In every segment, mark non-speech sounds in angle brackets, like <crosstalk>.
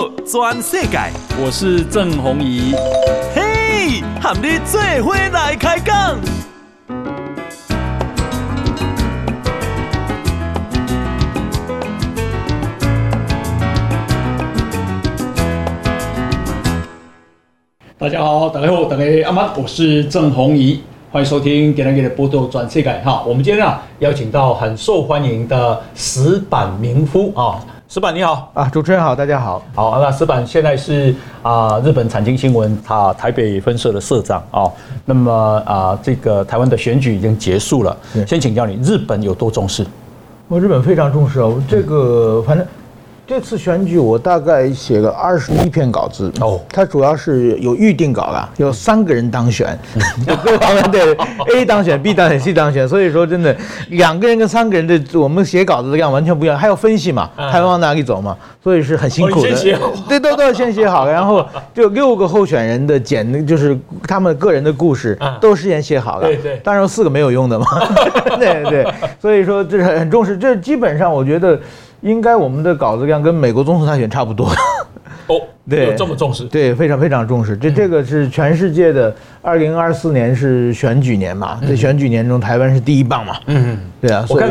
道全世界，我是郑弘仪。嘿，和你做伙来开讲。大家好，大家好，大家阿妈，我是郑弘仪，欢迎收听《给人给的报道转世界》哈。我们今天啊邀请到很受欢迎的石板明夫啊，矢板你好啊，主持人好，大家好。好，那石板现在是啊日本产经新闻啊台北分社的社长啊。那么啊这个台湾的选举已经结束了，先请教你，日本有多重视？我日本非常重视哦，这个反正。这次选举我大概写了二十一篇稿子哦，它主要是有预定稿了，有三个人当选，<laughs> 各方面对 A 当选、B 当选、C 当选，所以说真的两个人跟三个人的我们写稿子的量完全不一样，还要分析嘛，还要往哪里走嘛，所以是很辛苦的。对，都都要先写好，然后就六个候选人的简，就是他们个人的故事都事先写好了。对对，当然四个没有用的嘛。<laughs> 对对，所以说这是很重视，这基本上我觉得。应该我们的稿子量跟美国总统大选差不多哦，<laughs> 对，有这么重视？对，非常非常重视。这这个是全世界的二零二四年是选举年嘛？在选举年中，台湾是第一棒嘛？嗯，对啊。我看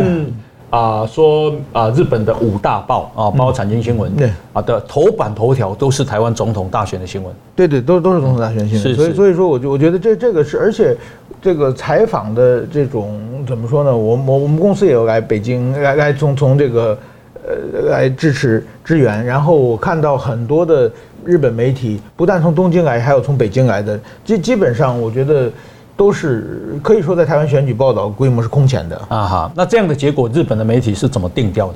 啊，说啊，日本的五大报啊，包括产经新闻，对啊的头版头条都是台湾总统大选的新闻。对对，都都是总统大选新闻。是，所以所以说，我就我觉得这这个是，而且这个采访的这种怎么说呢？我我我们公司也有来北京来来从从这个。呃，来支持支援，然后我看到很多的日本媒体，不但从东京来，还有从北京来的，基基本上我觉得都是可以说在台湾选举报道规模是空前的啊哈。那这样的结果，日本的媒体是怎么定调的？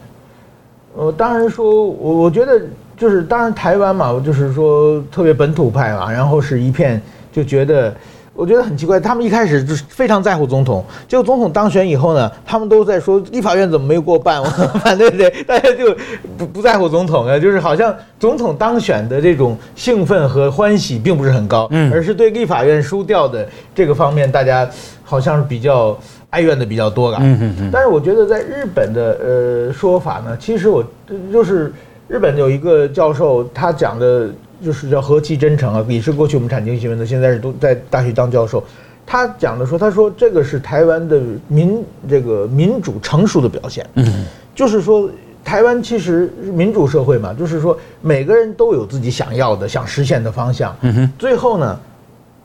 呃，当然说，我我觉得就是当然台湾嘛，就是说特别本土派嘛，然后是一片就觉得。我觉得很奇怪，他们一开始就是非常在乎总统，结果总统当选以后呢，他们都在说立法院怎么没有过半，我怎么办，对不对？大家就不不在乎总统啊，就是好像总统当选的这种兴奋和欢喜并不是很高，嗯，而是对立法院输掉的这个方面，大家好像是比较哀怨的比较多了，嗯嗯嗯。但是我觉得在日本的呃说法呢，其实我就是日本有一个教授，他讲的。就是叫何其真诚啊，也是过去我们产经新闻的，现在是都在大学当教授。他讲的说，他说这个是台湾的民这个民主成熟的表现。嗯，就是说台湾其实民主社会嘛，就是说每个人都有自己想要的、想实现的方向。嗯哼。最后呢，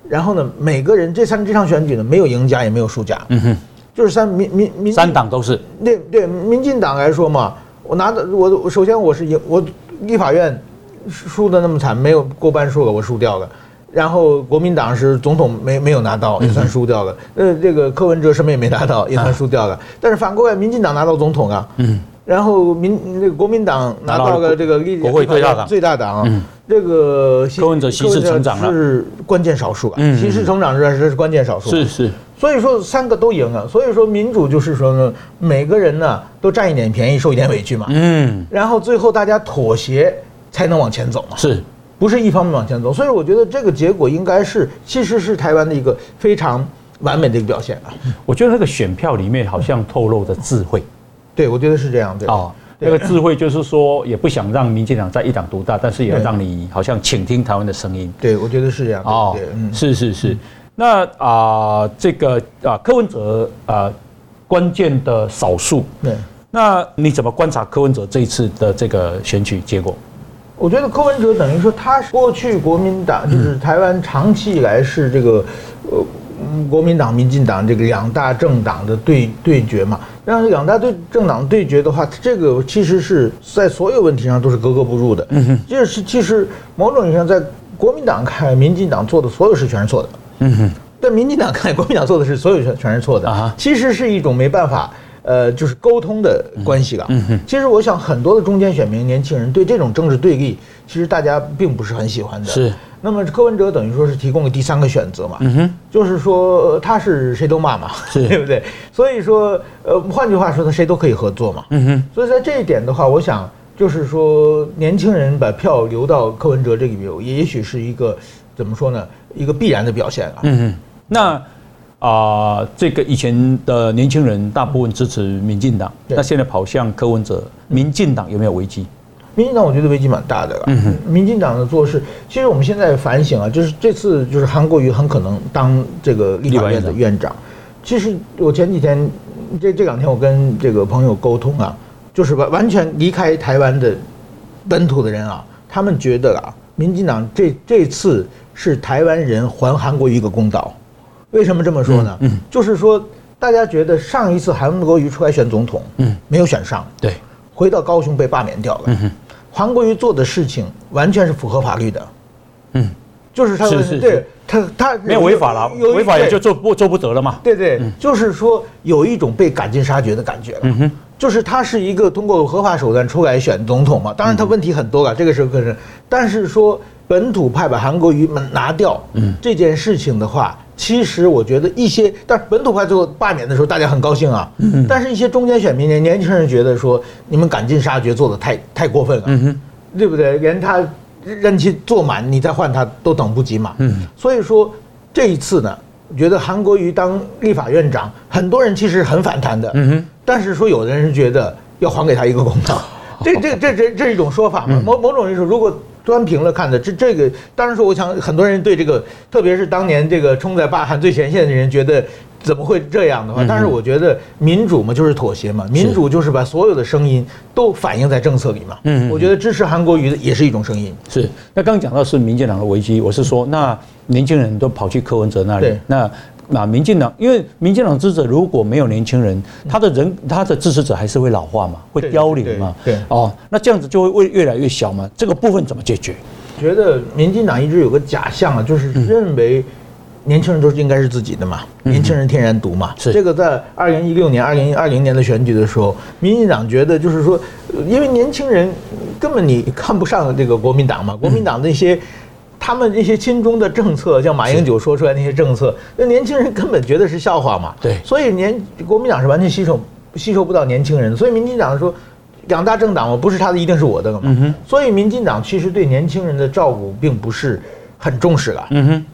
然后呢，每个人这三这场选举呢，没有赢家也没有输家。嗯哼。就是三民民民三党都是。对对，民进党来说嘛，我拿的我我首先我是赢我立法院。输的那么惨，没有过半数了，我输掉了。然后国民党是总统没没有拿到，也算输掉了。呃，这个柯文哲什么也没拿到，也算输掉了。但是反过来，民进党拿到总统啊，嗯，然后民那个国民党拿到了这个国会最大党，最大党。啊，这个柯文哲席次成长是关键少数啊，息势成长是是关键少数，是是。所以说三个都赢了，所以说民主就是说呢，每个人呢都占一点便宜，受一点委屈嘛，嗯，然后最后大家妥协。才能往前走嘛？是，不是一方面往前走？所以我觉得这个结果应该是，其实是台湾的一个非常完美的一个表现啊。我觉得那个选票里面好像透露着智慧，对，我觉得是这样。对啊，那个智慧就是说，也不想让民进党在一党独大，但是也要让你好像倾听台湾的声音。对，我觉得是这样。哦，是是是。那啊，这个啊，柯文哲啊，关键的少数。对。那你怎么观察柯文哲这一次的这个选举结果？我觉得柯文哲等于说，他是过去国民党就是台湾长期以来是这个呃国民党、民进党这个两大政党的对对决嘛。但是两大对政党对决的话，这个其实是在所有问题上都是格格不入的。嗯哼，就是其实某种意义上，在国民党看来，民进党做的所有事全是错的。嗯哼，在民进党看来，国民党做的事所有全全是错的啊。其实是一种没办法。呃，就是沟通的关系了。嗯哼，其实我想很多的中间选民、年轻人对这种政治对立，其实大家并不是很喜欢的。是。那么柯文哲等于说是提供了第三个选择嘛。嗯哼。就是说他是谁都骂嘛，<laughs> 对不对？所以说，呃，换句话说，他谁都可以合作嘛。嗯哼。所以在这一点的话，我想就是说，年轻人把票留到柯文哲这里边，也许是一个怎么说呢？一个必然的表现啊。嗯哼。那。啊、呃，这个以前的年轻人大部分支持民进党，那现在跑向柯文哲，民进党有没有危机？民进党我觉得危机蛮大的了。嗯，民进党的做事，其实我们现在反省啊，就是这次就是韩国瑜很可能当这个立法院的院长。其实我前几天这这两天我跟这个朋友沟通啊，就是完完全离开台湾的本土的人啊，他们觉得啊，民进党这这次是台湾人还韩国瑜一个公道。为什么这么说呢？嗯，就是说大家觉得上一次韩国瑜出来选总统，嗯，没有选上，对，回到高雄被罢免掉了。嗯韩国瑜做的事情完全是符合法律的，嗯，就是他是是对他他没有违法了，违法也就做不做不得了嘛。对对，就是说有一种被赶尽杀绝的感觉了。嗯哼，就是他是一个通过合法手段出来选总统嘛，当然他问题很多了，这个时候可是，但是说本土派把韩国瑜拿掉，嗯，这件事情的话。其实我觉得一些，但是本土派最后罢免的时候，大家很高兴啊。嗯。但是，一些中间选民年年轻人觉得说，你们赶尽杀绝做得太太过分了。嗯哼。对不对？连他任期做满，你再换他都等不及嘛。嗯。所以说这一次呢，我觉得韩国瑜当立法院长，很多人其实很反弹的。嗯哼。但是说有的人是觉得要还给他一个公道，<laughs> 这这这这这是一种说法嘛。某某种人说，如果。端平了看的，这这个当然说，我想很多人对这个，特别是当年这个冲在罢韩最前线的人，觉得怎么会这样的话？但是我觉得民主嘛，就是妥协嘛，民主就是把所有的声音都反映在政策里嘛。嗯，我觉得支持韩国瑜的也是一种声音。是，那刚刚讲到是民进党的危机，我是说，那年轻人都跑去柯文哲那里，那。那民进党，因为民进党支持者如果没有年轻人，他的人他的支持者还是会老化嘛，会凋零嘛。对，哦，那这样子就会越越来越小嘛。这个部分怎么解决？觉得民进党一直有个假象啊，就是认为年轻人都是应该是自己的嘛，年轻人天然独嘛。是这个在二零一六年、二零二零年的选举的时候，民进党觉得就是说，因为年轻人根本你看不上这个国民党嘛，国民党那些。他们这些亲中的政策，像马英九说出来那些政策，那年轻人根本觉得是笑话嘛。对，所以年国民党是完全吸收吸收不到年轻人，所以民进党说两大政党嘛，不是他的一定是我的嘛。嗯。所以民进党其实对年轻人的照顾并不是很重视了。嗯哼。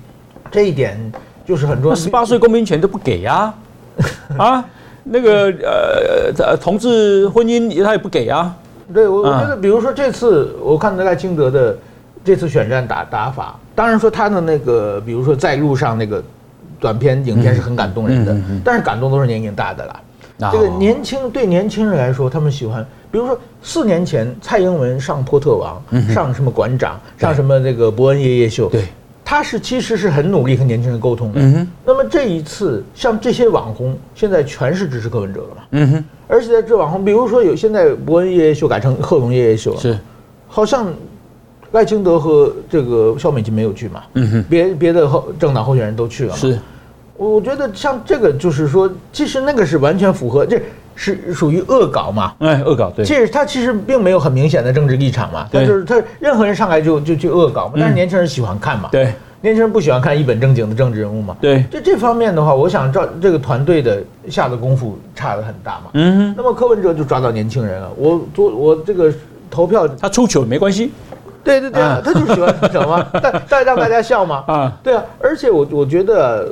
这一点就是很重要。十八岁公民权都不给呀？<laughs> 啊，那个呃同志婚姻他也不给啊。对，我我觉得比如说这次我看赖清德的。这次选战打打法，当然说他的那个，比如说在路上那个短片影片是很感动人的，嗯嗯嗯、但是感动都是年龄大的啦。哦、这个年轻对年轻人来说，他们喜欢，比如说四年前蔡英文上波特王，嗯、上什么馆长，上什么那个伯恩夜夜秀，对，他是其实是很努力和年轻人沟通的。嗯、那么这一次，像这些网红，现在全是支持柯文哲了嘛？嗯哼。而且在这网红，比如说有现在伯恩夜夜秀改成贺龙夜夜秀了，是，好像。赖清德和这个肖美琴没有去嘛？嗯哼，别别的候政党候选人都去了。是，我觉得像这个就是说，其实那个是完全符合，这是属于恶搞嘛？哎，恶搞对。其实他其实并没有很明显的政治立场嘛，他就是他任何人上来就就去恶搞嘛。但是年轻人喜欢看嘛？对，年轻人不喜欢看一本正经的政治人物嘛？对，就这方面的话，我想照这个团队的下的功夫差的很大嘛。嗯哼，那么柯文哲就抓到年轻人了。我做我这个投票，他出糗没关系。对对对，他就是喜欢什么，但但 <laughs> 让大家笑嘛。啊，对啊，而且我我觉得，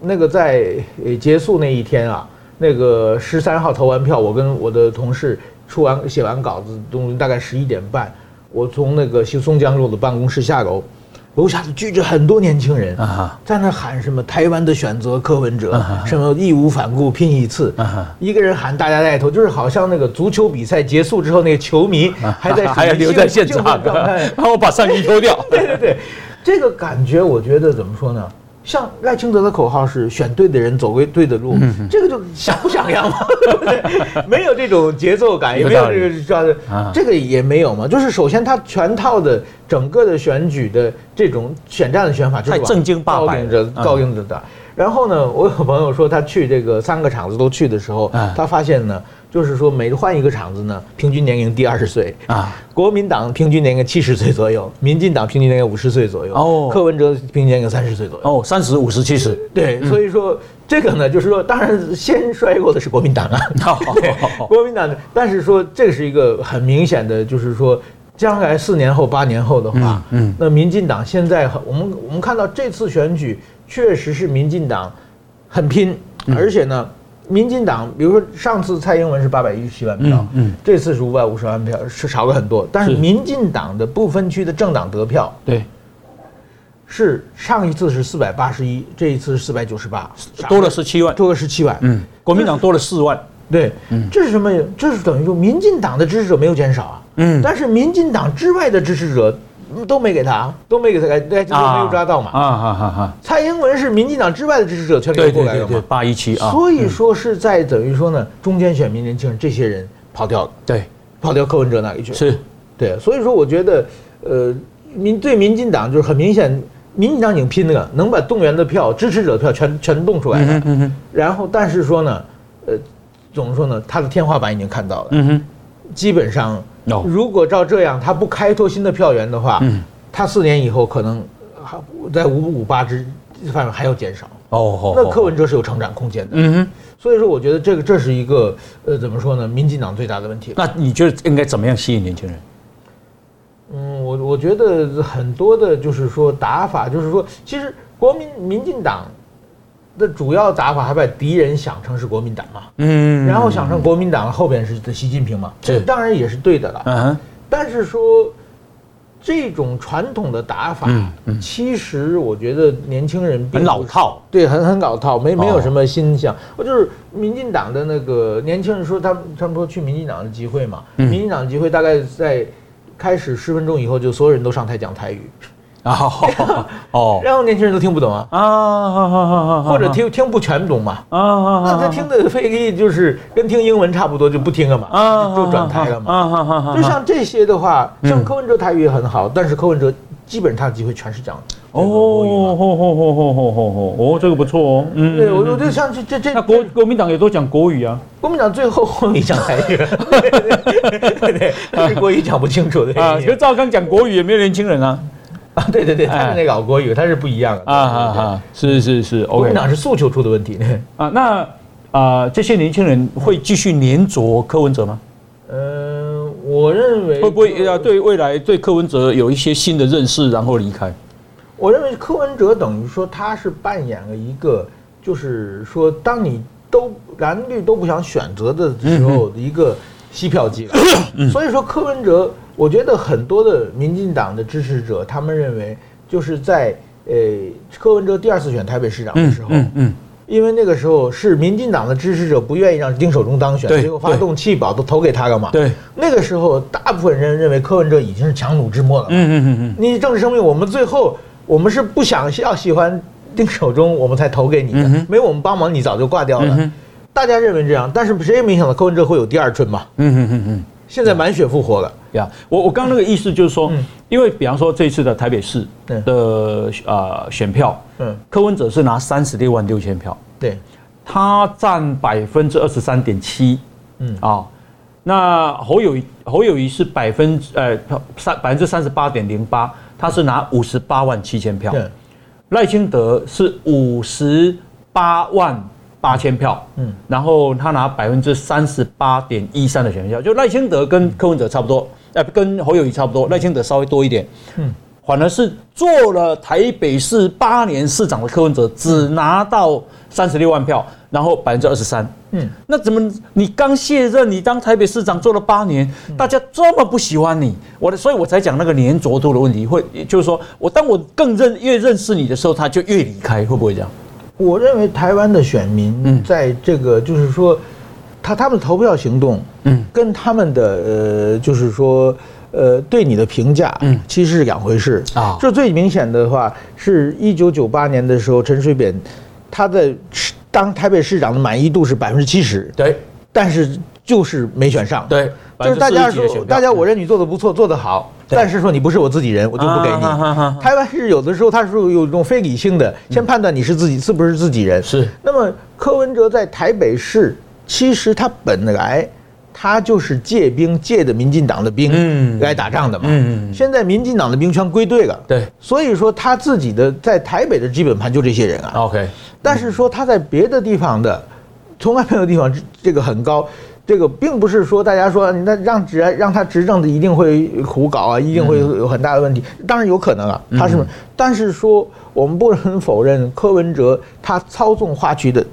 那个在结束那一天啊，那个十三号投完票，我跟我的同事出完写完稿子，都大概十一点半，我从那个新松江路的办公室下楼。楼下就聚着很多年轻人啊，在那喊什么“台湾的选择”柯文哲，什么义无反顾拼一次，一个人喊，大家带头，就是好像那个足球比赛结束之后，那个球迷还在 <laughs> 还要留在现场，然后 <laughs> 把上衣脱掉。<laughs> 对对对，这个感觉我觉得怎么说呢？像赖清德的口号是“选对的人，走对对的路”，这个就想不想要嘛？对不对？没有这种节奏感，也没有这个叫的，这个也没有嘛。就是首先他全套的整个的选举的这种选战的选法，就是正经八百的高硬着的。然后呢，我有朋友说他去这个三个厂子都去的时候，他发现呢。就是说，每换一个厂子呢，平均年龄低二十岁啊。国民党平均年龄七十岁左右，民进党平均年龄五十岁左右。哦，柯文哲平均年龄三十岁左右。哦，三十五十七十。对，所以说这个呢，就是说，当然先衰过的是国民党啊。<laughs> 好，国民党，但是说这是一个很明显的，就是说，将来四年后、八年后的话，嗯，那民进党现在我们我们看到这次选举确实是民进党很拼，而且呢。民进党，比如说上次蔡英文是八百一十七万票，嗯，嗯这次是五百五十万票，是少了很多。但是民进党的不分区的政党得票，对，是上一次是四百八十一，这一次是四百九十八，多了十七万，多了十七万。嗯，国民党多了四万。对，这是什么？这是等于说民进党的支持者没有减少啊。嗯，但是民进党之外的支持者都没给他，都没给他，对，就没有抓到嘛。啊哈哈哈！蔡英文是民进党之外的支持者全给过来了嘛？八一七啊。所以说是在等于说呢，中间选民年轻人这些人跑掉了。对，跑掉柯文哲那里去了。是，对，所以说我觉得，呃，民对民进党就是很明显，民进党已经拼了，能把动员的票、支持者的票全全动出来了。嗯嗯。然后，但是说呢，呃，怎么说呢，他的天花板已经看到了。嗯哼。基本上。如果照这样，他不开拓新的票源的话，嗯，他四年以后可能还在五五八之范围还要减少。哦，那柯文哲是有成长空间的。嗯哼，所以说我觉得这个这是一个呃怎么说呢？民进党最大的问题。那你觉得应该怎么样吸引年轻人？嗯，我我觉得很多的就是说打法，就是说其实国民民进党。的主要打法还把敌人想成是国民党嘛，嗯，然后想成国民党后边是习近平嘛，这当然也是对的了，嗯，但是说这种传统的打法，其实我觉得年轻人很老套，对，很很老套，没没有什么新想。我就是民进党的那个年轻人说，他他们说去民进党的集会嘛，民进党集会大概在开始十分钟以后，就所有人都上台讲台语。啊，哦，然后年轻人都听不懂啊，啊，或者听听不全懂嘛，啊，那他听的费力就是跟听英文差不多，就不听了嘛，啊，就转台了嘛，啊，就像这些的话，像柯文哲台语也很好，但是柯文哲基本上机会全是讲哦，哦，哦，哦，哦，这个不错哦，嗯，对，我我就像这这这，那国国民党也都讲国语啊，国民党最后后面讲台语，对对，但是国语讲不清楚的啊，可赵刚讲国语也没有年轻人啊。<laughs> 啊，对对对，他是那个老国语，他是不一样的啊啊啊！是是是，国民党是诉求出的问题 <laughs> 啊。那啊，这些年轻人会继续黏着柯文哲吗？嗯，我认为会不会要对未来对柯文哲有一些新的认识，然后离开？我认为柯文哲等于说他是扮演了一个，就是说当你都蓝绿都不想选择的时候的一个吸票机了。所以说柯文哲。我觉得很多的民进党的支持者，他们认为就是在呃柯文哲第二次选台北市长的时候，嗯嗯，因为那个时候是民进党的支持者不愿意让丁守中当选，结果发动弃保都投给他了嘛。对，那个时候大部分人认为柯文哲已经是强弩之末了。嗯嗯嗯，你政治生命，我们最后我们是不想要喜欢丁守中，我们才投给你的，没有我们帮忙，你早就挂掉了。大家认为这样，但是谁也没想到柯文哲会有第二春嘛。嗯嗯嗯嗯。现在满血复活了呀！我我刚刚那个意思就是说，因为比方说这一次的台北市的呃选票，嗯，柯文哲是拿三十六万六千票，对，他占百分之二十三点七，嗯啊，那侯友宜侯友谊是百分之呃三百分之三十八点零八，他是拿五十八万七千票，赖清德是五十八万。八千票，嗯，然后他拿百分之三十八点一三的选票，就赖清德跟柯文哲差不多，呃，跟侯友谊差不多，赖清德稍微多一点，嗯，反而是做了台北市八年市长的柯文哲只拿到三十六万票，然后百分之二十三，嗯，那怎么你刚卸任，你当台北市长做了八年，大家这么不喜欢你，我的，所以我才讲那个粘着度的问题，会就是说我当我更认越认识你的时候，他就越离开，会不会这样？我认为台湾的选民在这个就是说，他他们的投票行动，嗯，跟他们的呃就是说呃对你的评价，嗯，其实是两回事。啊。这最明显的话，是一九九八年的时候，陈水扁他的当台北市长的满意度是百分之七十，对，但是就是没选上，对，就是大家说大家我认为你做的不错，做得好。但是说你不是我自己人，我就不给你。台湾是有的时候，他是有一种非理性的，先判断你是自己是不是自己人。是。那么柯文哲在台北市，其实他本来他就是借兵借的民进党的兵来打仗的嘛。嗯。现在民进党的兵全归队了。对。所以说他自己的在台北的基本盘就这些人啊。OK。但是说他在别的地方的，从来没有地方这个很高。这个并不是说大家说那让执让他执政的一定会胡搞啊，一定会有很大的问题。当然有可能啊，他是但是说我们不能否认柯文哲他操纵话题的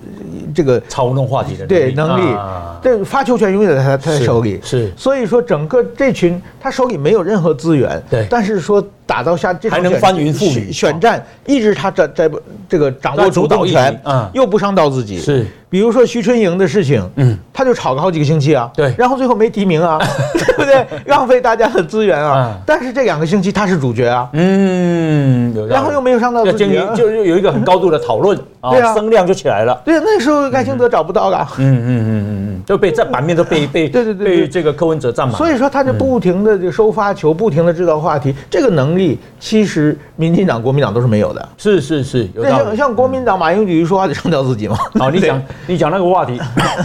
这个操纵话题的对能力，对发球权永远在他他手里，是，所以说整个这群他手里没有任何资源，对，但是说打到下这还能翻云覆雨，选战一直他在在这个掌握主动权，嗯，又不伤到自己，是。比如说徐春莹的事情，嗯，他就吵了好几个星期啊，对，然后最后没提名啊，<laughs> 对不对？浪费大家的资源啊。但是这两个星期他是主角啊，嗯，然后又没有伤到自己，<laughs> 就有一个很高度的讨论 <laughs> 啊，声量就起来了。对，那时候赖清德找不到了，嗯嗯嗯嗯嗯，就被这版面都被 <laughs> 被对对对被这个柯文哲占满。所以说他就不停的就收发球，不停的制造话题，这个能力其实民进党、国民党都是没有的。是是是，有像像国民党马英九一说话就伤掉自己嘛。好，你讲你讲那个话题。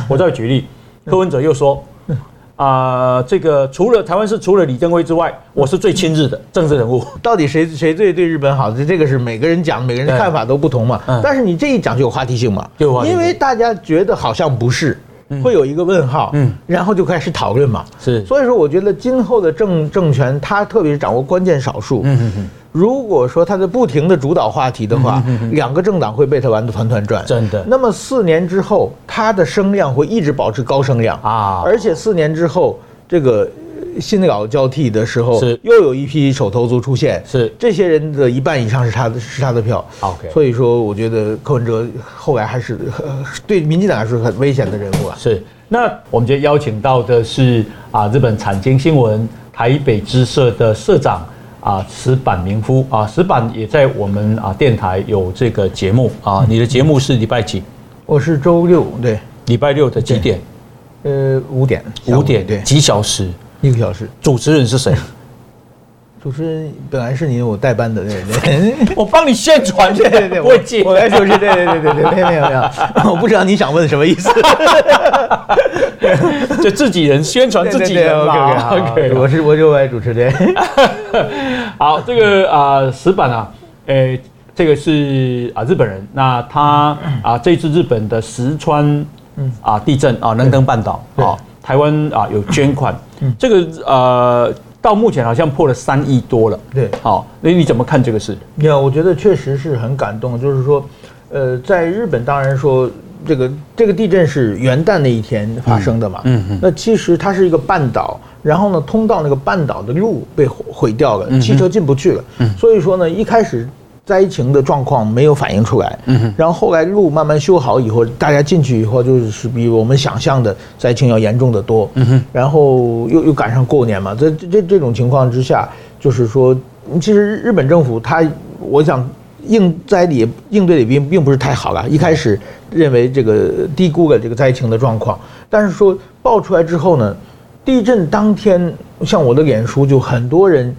我再举例，柯文哲又说，啊、呃，这个除了台湾是除了李登辉之外，我是最亲日的政治人物。<laughs> 到底谁谁最对日本好？这这个是每个人讲，每个人的看法都不同嘛。嗯、但是你这一讲就有话题性嘛，就因为大家觉得好像不是，会有一个问号，嗯，然后就开始讨论嘛。是，所以说我觉得今后的政政权，他特别是掌握关键少数。嗯嗯嗯。如果说他在不停的主导话题的话，两个政党会被他玩得团团转。真的。那么四年之后，他的声量会一直保持高声量啊！而且四年之后，这个新老交替的时候，是又有一批手头族出现。是这些人的一半以上是他的，是他的票。OK。所以说，我觉得柯文哲后来还是 <laughs> 对民进党来说很危险的人物啊。是。那我们今天邀请到的是啊，日本产经新闻台北支社的社长。啊，石板明夫啊，石板也在我们啊电台有这个节目啊。你的节目是礼拜几？我是周六，对，礼拜六的几点？呃，五点。五点，对，几小时？一个小时。主持人是谁？<laughs> 主持人本来是你我代班的，对对，<laughs> 我帮你宣传，对对对，我接，我来主持，对对对对对，没有没有没有，<laughs> 我不知道你想问什么意思，<laughs> 就自己人宣传自己人嘛，<laughs> OK，我是我就来主持的。好，这个啊，石板啊，诶，这个是啊日本人，那他啊这次日本的石川啊地震啊能登半岛啊，台湾啊有捐款，这个呃到目前好像破了三亿多了，对，好，那你怎么看这个事？呀，我觉得确实是很感动，就是说，呃，在日本当然说这个这个地震是元旦那一天发生的嘛，嗯嗯，那其实它是一个半岛。然后呢，通到那个半岛的路被毁掉了，汽车进不去了。嗯，所以说呢，一开始灾情的状况没有反映出来。嗯，然后后来路慢慢修好以后，大家进去以后就是比我们想象的灾情要严重的多。嗯哼，然后又又赶上过年嘛，在这这这种情况之下，就是说，其实日本政府他，我想应灾里应对的并并不是太好了。一开始认为这个低估了这个灾情的状况，但是说爆出来之后呢，地震当天，像我的脸书就很多人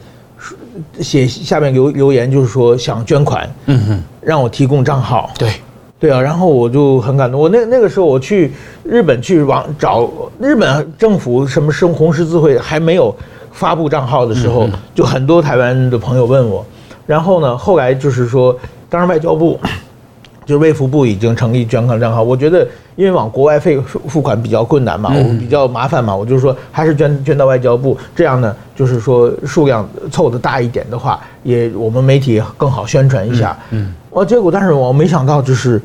写下面留留言，就是说想捐款，嗯哼，让我提供账号。对，对啊，然后我就很感动。我那那个时候我去日本去往找日本政府什么生红十字会还没有发布账号的时候，就很多台湾的朋友问我，然后呢，后来就是说，当然外交部。<coughs> 就是卫福部已经成立捐款账号，我觉得因为往国外费付款比较困难嘛，我比较麻烦嘛，我就是说还是捐捐到外交部，这样呢，就是说数量凑的大一点的话，也我们媒体更好宣传一下。嗯，我结果但是我没想到就是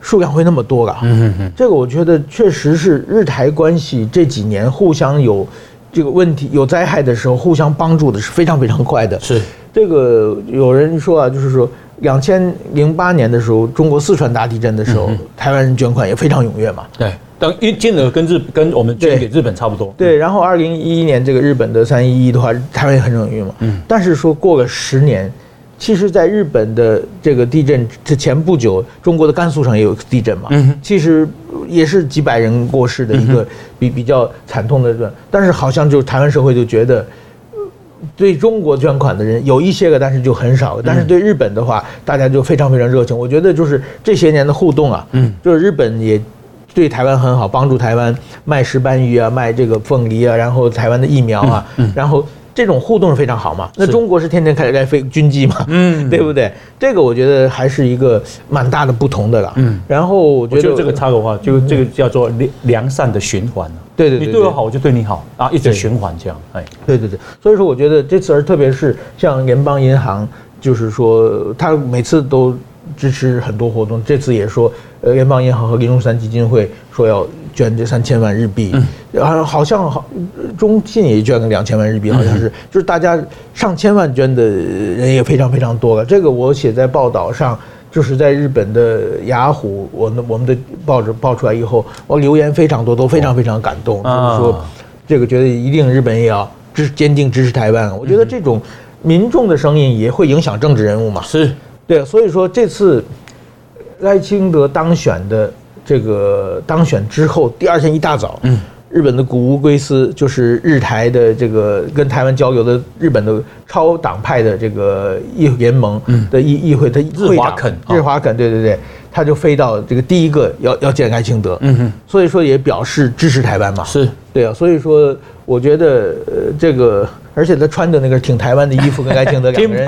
数量会那么多了。嗯嗯嗯，这个我觉得确实是日台关系这几年互相有这个问题有灾害的时候互相帮助的是非常非常快的。是这个有人说啊，就是说。两千零八年的时候，中国四川大地震的时候，嗯、台湾人捐款也非常踊跃嘛。对，等一金额跟日跟我们捐给日本差不多。对，对，然后二零一一年这个日本的三一一的话，台湾也很踊跃嘛。嗯。但是说过了十年，其实在日本的这个地震之前不久，中国的甘肃省也有地震嘛。嗯。其实也是几百人过世的一个比比较惨痛的但是好像就台湾社会就觉得。对中国捐款的人有一些个，但是就很少。但是对日本的话，大家就非常非常热情。我觉得就是这些年的互动啊，嗯，就是日本也对台湾很好，帮助台湾卖石斑鱼啊，卖这个凤梨啊，然后台湾的疫苗啊，嗯，然后这种互动是非常好嘛。那中国是天天开始在飞军机嘛，嗯，<laughs> 对不对？这个我觉得还是一个蛮大的不同的了。嗯，然后我觉得这个插个话，就这个叫做良良善的循环。对对，对，你对我好，我就对你好啊，一直循环这样。哎，对对对，所以说我觉得这次，而特别是像联邦银行就是说他每次都支持很多活动，这次也说，呃，联邦银行和林荣三基金会说要捐这三千万日币，啊，好像好，中信也捐了两千万日币，好像是，就是大家上千万捐的人也非常非常多了。这个我写在报道上，就是在日本的雅虎，我们我们的报纸报出来以后，我留言非常多，都非常非常感动，就是说，这个觉得一定日本也要支坚定支持台湾。我觉得这种民众的声音也会影响政治人物嘛，是对，所以说这次。赖清德当选的这个当选之后，第二天一大早，嗯，日本的谷屋圭司就是日台的这个跟台湾交流的日本的超党派的这个议联盟的议议会，他日华肯，日华肯，对对对，他就飞到这个第一个要要见赖清德，嗯哼，所以说也表示支持台湾嘛，是。对啊，所以说我觉得呃这个。而且他穿的那个挺台湾的衣服，跟赖清德两个人，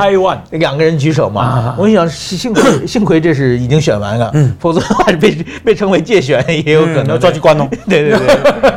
<laughs> 两个人举手嘛。我跟你讲，幸亏 <laughs> 幸亏这是已经选完了，否则的话被被称为介选 <laughs> 也有可能要抓去关哦。对对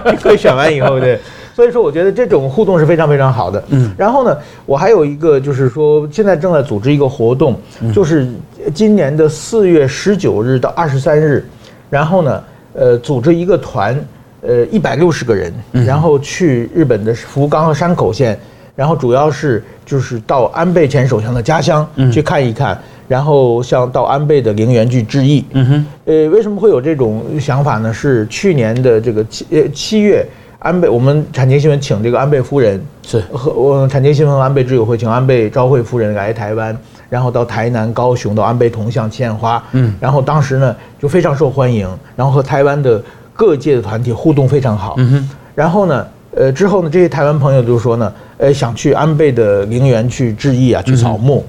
对，可以选完以后对。所以说，我觉得这种互动是非常非常好的。嗯。然后呢，我还有一个就是说，现在正在组织一个活动，就是今年的四月十九日到二十三日，然后呢，呃，组织一个团，呃，一百六十个人，然后去日本的福冈和山口县。然后主要是就是到安倍前首相的家乡去看一看，然后像到安倍的陵园去致意。嗯哼，呃，为什么会有这种想法呢？是去年的这个七呃七月，安倍我们产经新闻请这个安倍夫人是和我产经新闻和安倍之友会请安倍昭惠夫人来台湾，然后到台南、高雄到安倍铜像献花。嗯，然后当时呢就非常受欢迎，然后和台湾的各界的团体互动非常好。嗯哼，然后呢。呃，之后呢，这些台湾朋友就说呢，呃，想去安倍的陵园去致意啊，去扫墓，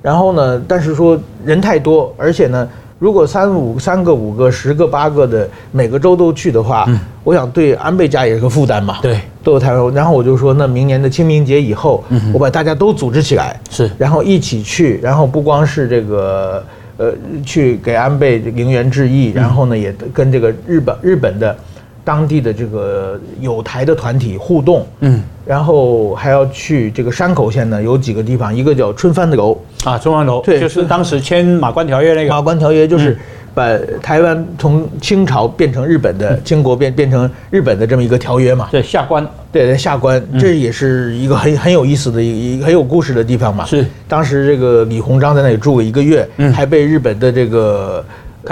然后呢，但是说人太多，而且呢，如果三五三个、五个、十个、八个的每个州都去的话，我想对安倍家也是个负担嘛。对，都有台湾。然后我就说，那明年的清明节以后，我把大家都组织起来，是，然后一起去，然后不光是这个呃，去给安倍陵园致意，然后呢，也跟这个日本日本的。当地的这个有台的团体互动，嗯，然后还要去这个山口县呢，有几个地方，一个叫春帆楼啊，春帆楼，对，就是当时签马关条约那个。马关条约，就是把台湾从清朝变成日本的清国变变成日本的这么一个条约嘛，对，下关，对，在下关，这也是一个很很有意思的一个很有故事的地方嘛，是，当时这个李鸿章在那里住了一个月，嗯，还被日本的这个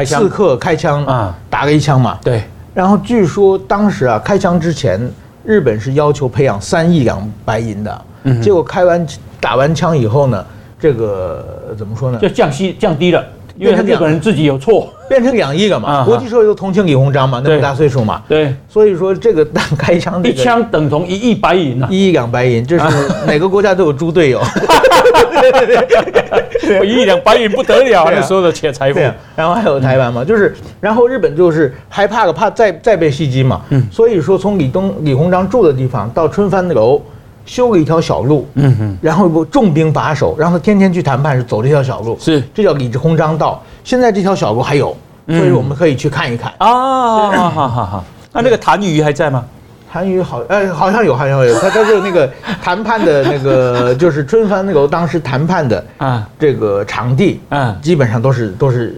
刺客开枪啊，打了一枪嘛，对。然后据说当时啊，开枪之前，日本是要求培养三亿两白银的，嗯，结果开完打完枪以后呢，这个怎么说呢？就降息降低了，因为日本人自己有错，变成两亿了嘛。国际社会都同情李鸿章嘛，那么大岁数嘛，对，所以说这个当开枪一枪等同一亿白银啊，一亿两白银，这是每个国家都有猪队友。我一亿两白银不得了，那所有的钱财富。然后还有台湾嘛，就是然后日本就是害怕了，怕再再被袭击嘛。嗯，所以说从李东李鸿章住的地方到春帆楼修了一条小路。嗯哼，然后重兵把守，让他天天去谈判，是走这条小路。是，这叫李志鸿章道。现在这条小路还有，所以我们可以去看一看。啊，好好好，那那个谭鱼还在吗？谭余好，哎，好像有，好像有，他他就那个 <laughs> 谈判的那个，就是春帆楼当时谈判的啊，这个场地啊，基本上都是都是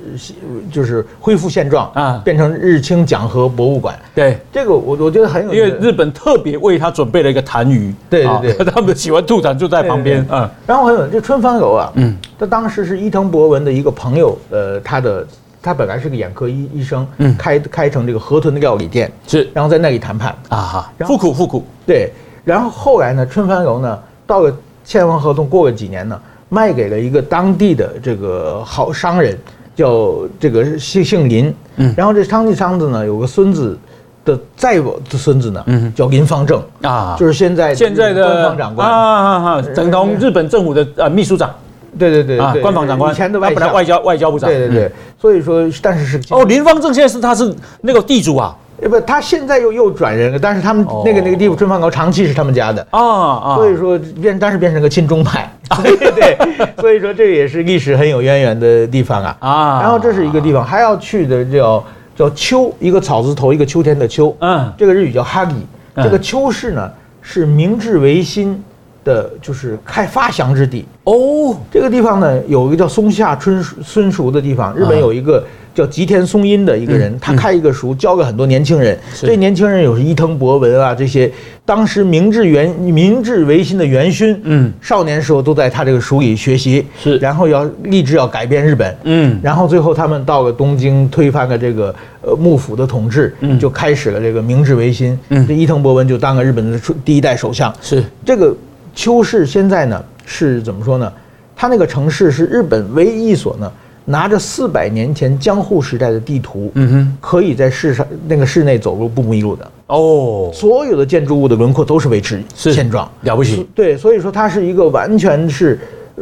就是恢复现状啊，变成日清讲和博物馆。对，这个我我觉得很有，因为日本特别为他准备了一个谭余，对对对，他们喜欢吐痰就在旁边啊。然后还有这春帆楼啊，嗯，他当时是伊藤博文的一个朋友，呃，他的。他本来是个眼科医医生，嗯，开开成这个河豚的料理店，是，然后在那里谈判。啊哈，复古复古，对，然后后来呢，春帆楼呢，到了签完合同过了几年呢，卖给了一个当地的这个好商人，叫这个姓姓林，嗯，然后这当地商子呢有个孙子的再有的孙子呢，嗯，叫林方正啊，就是现在现在的官方长官。啊，等同日本政府的呃秘书长。对对对啊，官方长官，以前的外本来外交外交部长。对对对，所以说，但是是哦，林芳正现在是他是那个地主啊，不，他现在又又转人了，但是他们那个那个地方春帆楼长期是他们家的。啊啊，所以说变，但是变成个亲中派，<laughs> 对对，所以说这也是历史很有渊源的地方啊。啊，然后这是一个地方，还要去的叫叫秋，一个草字头一个秋天的秋，嗯，这个日语叫哈里，这个秋市呢是明治维新。的就是开发祥之地。哦。这个地方呢，有一个叫松下春春熟的地方，日本有一个。叫吉田松阴的一个人，他开一个塾，教给很多年轻人。这年轻人有伊藤博文啊，这些当时明治元明治维新的元勋，嗯，少年时候都在他这个塾里学习，是，然后要立志要改变日本，嗯，然后最后他们到了东京，推翻了这个呃幕府的统治，嗯，就开始了这个明治维新，嗯，这伊藤博文就当了日本的第一代首相，是。这个秋市现在呢是怎么说呢？它那个城市是日本唯一一所呢。拿着四百年前江户时代的地图，嗯哼，可以在市上那个市内走路不迷路的哦。所有的建筑物的轮廓都是维持现状，了不起。对，所以说它是一个完全是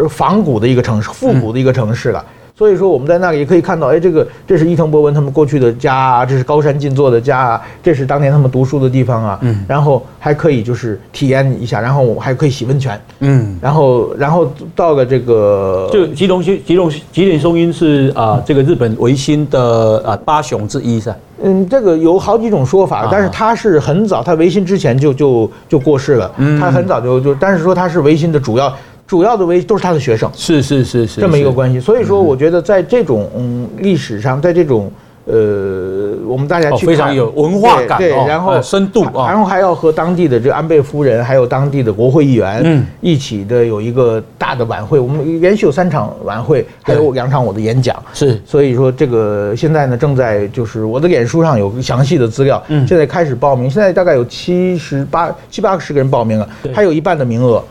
仿古的一个城市，复古的一个城市了。所以说我们在那里也可以看到，哎，这个这是伊藤博文他们过去的家啊，这是高山静坐的家啊，这是当年他们读书的地方啊。嗯，然后还可以就是体验一下，然后我还可以洗温泉。嗯，然后然后到了这个，就吉隆吉吉隆吉田松阴是啊，这个日本维新的啊八雄之一是吧？嗯，这个有好几种说法，但是他是很早，他维新之前就就就过世了。嗯，他很早就就，但是说他是维新的主要。主要的为都是他的学生，是是是是这么一个关系，所以说我觉得在这种嗯历史上，在这种呃我们大家去看非常有文化感，对，然后深度啊，然后还要和当地的这个安倍夫人，还有当地的国会议员，嗯，一起的有一个大的晚会，我们连续有三场晚会，还有两场我的演讲，是，所以说这个现在呢正在就是我的脸书上有详细的资料，嗯，现在开始报名，现在大概有七十八七八十个人报名了，还有一半的名额。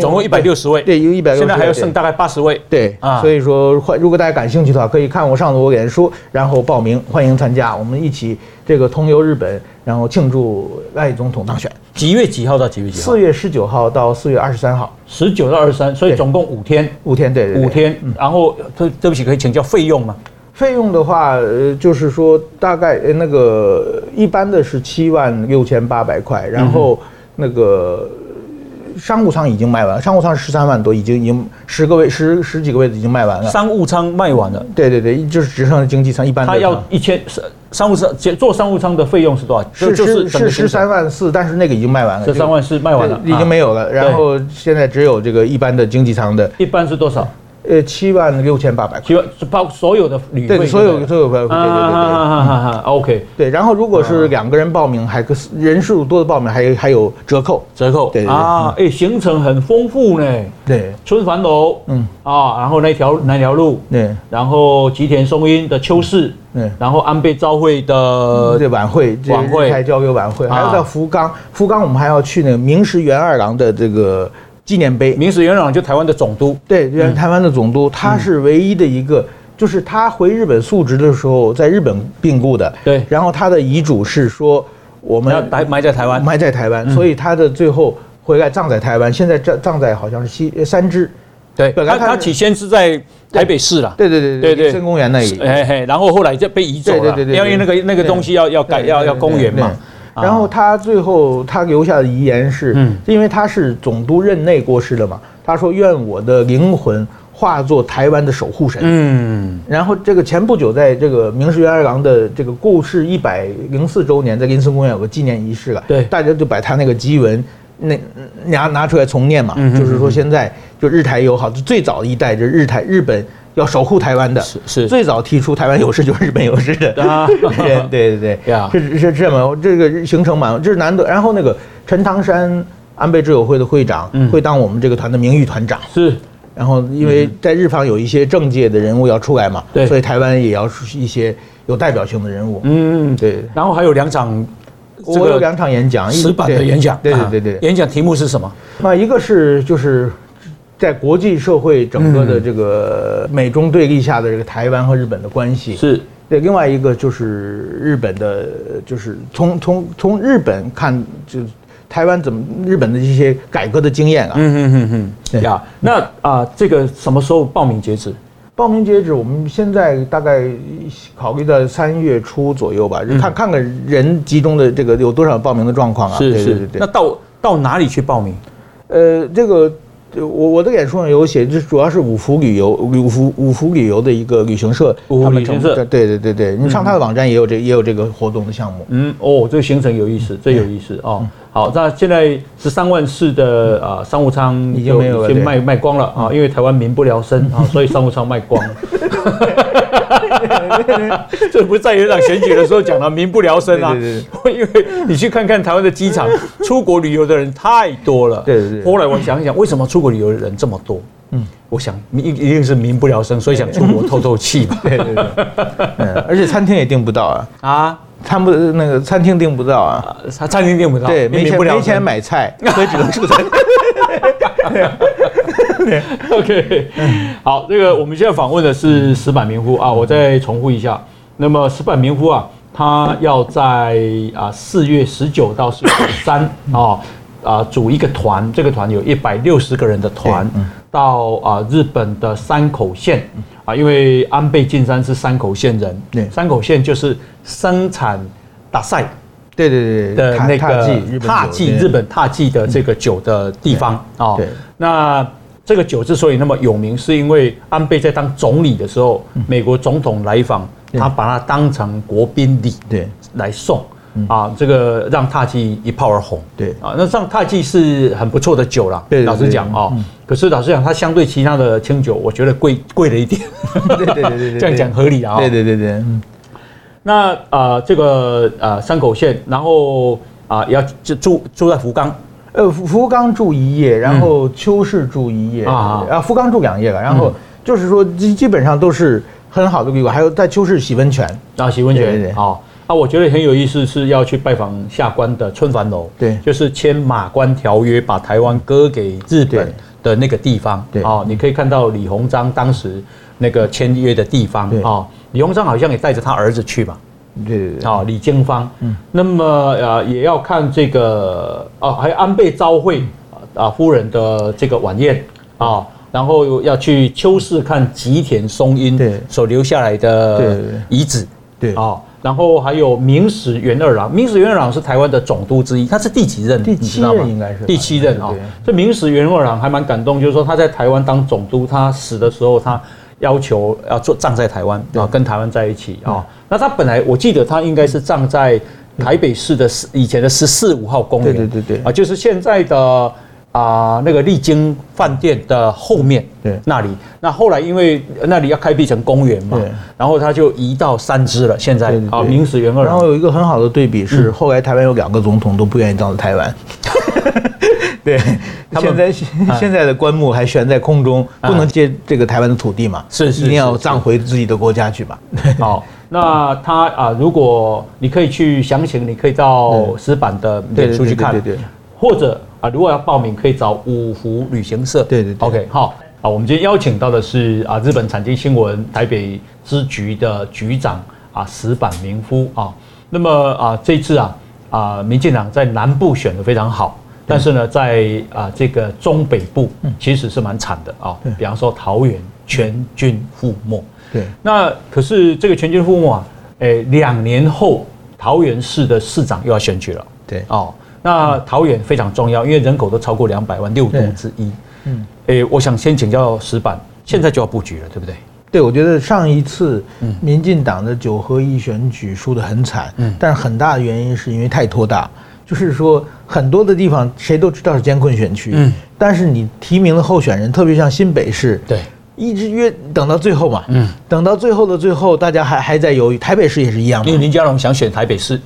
总共一百六十位，对，有一百六十位，现在还有剩大概八十位，对啊，所以说，如果大家感兴趣的话，可以看我上次我脸书，然后报名，欢迎参加，我们一起这个同游日本，然后庆祝赖总统当选。几月几号到几月几号？四月十九号到四月二十三号，十九到二十三，所以总共五天，五天，对，五天。然后，对对不起，可以请教费用吗？费用的话，呃，就是说大概那个一般的是七万六千八百块，然后那个。商务舱已经卖完了，商务舱十三万多，已经已经十个位十十几个位置已经卖完了。商务舱卖完了，对对对，就是只剩经济舱一般的。他要一千商务舱做商务舱的费用是多少？是是是十三万四，但是那个已经卖完了。十三万四卖完了，已经没有了。然后现在只有这个一般的经济舱的。一般是多少？呃，七万六千八百块，七万包所有的旅费，对，所有所有费，对对对对，OK，对。然后如果是两个人报名，还人数多的报名，还有还有折扣，折扣，对啊，哎，行程很丰富呢，对，春帆楼，嗯啊，然后那条那条路，对，然后吉田松阴的秋市，对，然后安倍昭惠的这晚会，晚会，还交流晚会，还有在福冈，福冈我们还要去那个明石元二郎的这个。纪念碑，明石元朗就台湾的总督，对，原台湾的总督，他是唯一的一个，就是他回日本述职的时候，在日本病故的，对。然后他的遗嘱是说，我们埋埋在台湾，埋在台湾，所以他的最后回来葬在台湾，现在葬葬在好像是西三芝，对。他他起先是在台北市了，对对对对对，生公园那里，哎嘿，然后后来就被移走了，对对对，因为那个那个东西要要改要要公园嘛。然后他最后他留下的遗言是，因为他是总督任内过世的嘛，他说愿我的灵魂化作台湾的守护神。嗯，然后这个前不久在这个明石元二郎的这个故事一百零四周年，在林森公园有个纪念仪式了，对，大家就把他那个祭文那拿拿出来重念嘛，就是说现在就日台友好，就最早的一代就是日台日本。要守护台湾的，是是。最早提出台湾有事就是日本有事的，对对 <laughs> 对。对，是是这么这个行程嘛，这是难得。然后那个陈唐山安倍之友会的会长会当我们这个团的名誉团长，是。然后因为在日方有一些政界的人物要出来嘛，对，所以台湾也要出一些有代表性的人物，嗯对。然后还有两场，我有两场演讲，死板的演讲，对对对对，演讲题目是什么？那一个是就是。在国际社会整个的这个美中对立下的这个台湾和日本的关系是对，另外一个就是日本的，就是从从从日本看，就台湾怎么日本的一些改革的经验啊。嗯嗯嗯嗯。对呀，那啊，这个什么时候报名截止？报名截止，我们现在大概考虑在三月初左右吧，看看看人集中的这个有多少报名的状况啊。是是是。那到到哪里去报名？呃，这个。我我的脸书上有写，这主要是五福旅游，五福五福旅游的一个旅行社，他们城市，对对对对，你上他的网站也有这也有这个活动的项目。嗯，哦，这个行程有意思，这有意思哦。好，那现在十三万四的啊商务舱已经没有了，先卖卖光了啊，因为台湾民不聊生啊，<laughs> 所以商务舱卖光。<laughs> 这不是在野党选举的时候讲了民不聊生啊，因为你去看看台湾的机场，<laughs> 出国旅游的人太多了。对对对。后来我想一想，为什么出国旅游的人这么多？嗯，我想一一定是民不聊生，所以想出国透透气吧。对对对。嗯，而且餐厅也订不到啊啊。餐不那个餐厅订不到啊，餐餐厅订不到，对，没钱没钱买菜，<laughs> 所以只能住餐厅。<laughs> OK，好，这个我们现在访问的是石板明夫。啊，我再重复一下，那么石板明夫啊，他要在啊四月十九到四月十三啊啊组一个团，这个团有一百六十个人的团，到啊日本的山口县啊。因为安倍晋三是山口县人，对，山口县就是生产大赛，对对对的那个踏祭日本踏祭的这个酒的地方啊。对，那这个酒之所以那么有名，是因为安倍在当总理的时候，美国总统来访，他把它当成国宾礼，对，来送。啊，这个让踏祭一炮而红，对。啊，那上踏祭是很不错的酒啦。对，老实讲啊，可是老实讲，它相对其他的清酒，我觉得贵贵了一点。<laughs> 对对对对，这样讲合理啊。对对对对，嗯。那啊，这个啊，山口县，然后啊，要就住住在福冈，呃，福冈住一夜，然后秋市住一夜啊，啊，福冈住两夜了，然后就是说基基本上都是很好的旅馆，还有在秋市洗温泉。啊，洗温泉，好。啊，我觉得很有意思，是要去拜访下关的春帆楼，对，就是签马关条约把台湾割给日本的那个地方，对，啊，你可以看到李鸿章当时那个签约的地方，啊，李鸿章好像也带着他儿子去吧，对对对，啊，李经方，嗯，那么呃也要看这个，哦，还有安倍昭惠啊夫人的这个晚宴，啊，然后要去秋市看吉田松阴对。所留下来的遗址，对，啊。然后还有明史元二郎，明史元二郎是台湾的总督之一，他是第几任？第七任应该是第七任啊。这明史元二郎还蛮感动，就是说他在台湾当总督，他死的时候他要求要做葬在台湾啊，跟台湾在一起啊。那他本来我记得他应该是葬在台北市的以前的十四五号公园，对对对对啊，就是现在的。啊、呃，那个丽晶饭店的后面，对，那里，那后来因为那里要开辟成公园嘛，然后他就移到三芝了。现在啊，明史元二郎。然后有一个很好的对比是，嗯、后来台湾有两个总统都不愿意葬在台湾。<laughs> 对，现在现在的棺木还悬在空中，不能接这个台湾的土地嘛？是是，一定要葬回自己的国家去嘛？好，那他啊，如果你可以去详情，你可以到石板的脸书去看，对对，或者。啊，如果要报名，可以找五福旅行社。对对，对，OK，好。啊，我们今天邀请到的是啊，日本产经新闻台北支局的局长啊，石板明夫啊。那么啊，这次啊啊，民进党在南部选的非常好，但是呢，在啊这个中北部其实是蛮惨的啊。比方说桃园全军覆没。对。那可是这个全军覆没啊，诶，两年后桃园市的市长又要选举了。对。哦。那桃园非常重要，因为人口都超过两百万，六都之一。嗯，诶，我想先请教石板，现在就要布局了，对不对？对，我觉得上一次民进党的九合一选举输得很惨，嗯，但是很大的原因是因为太拖大，就是说很多的地方谁都知道是艰困选区，嗯，但是你提名的候选人，特别像新北市，对，一直约等到最后嘛，嗯，等到最后的最后，大家还还在犹豫，台北市也是一样，因为林佳龙想选台北市。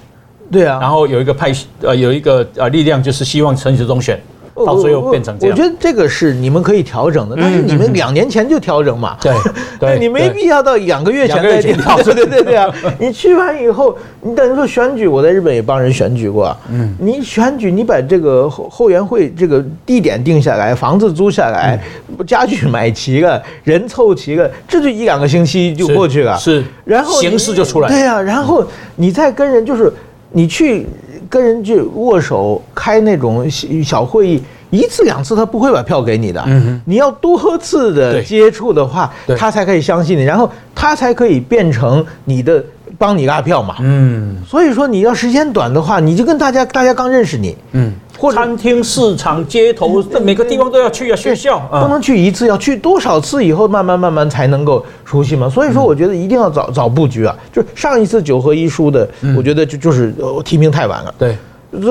对啊，然后有一个派呃，有一个呃力量，就是希望陈时中选，到最后变成这样。我觉得这个是你们可以调整的，但是你们两年前就调整嘛。对，<laughs> 对，你没必要到两个月前再调整。<laughs> 对对对对啊！你去完以后，你等于说选举，我在日本也帮人选举过。嗯，你选举，你把这个后后援会这个地点定下来，房子租下来，家具买齐了，人凑齐了，这就一两个星期就过去了。是，然后形式就出来。对啊，然后你再跟人就是。你去跟人去握手开那种小会议，一次两次他不会把票给你的。嗯，你要多次的接触的话，他才可以相信你，然后他才可以变成你的帮你拉票嘛。嗯，所以说你要时间短的话，你就跟大家大家刚认识你。嗯。或餐厅、市场、街头，这每个地方都要去啊。学校不能去一次，要去多少次以后，慢慢慢慢才能够熟悉嘛。所以说，我觉得一定要早早布局啊。就上一次九合一输的，我觉得就就是提名太晚了。对，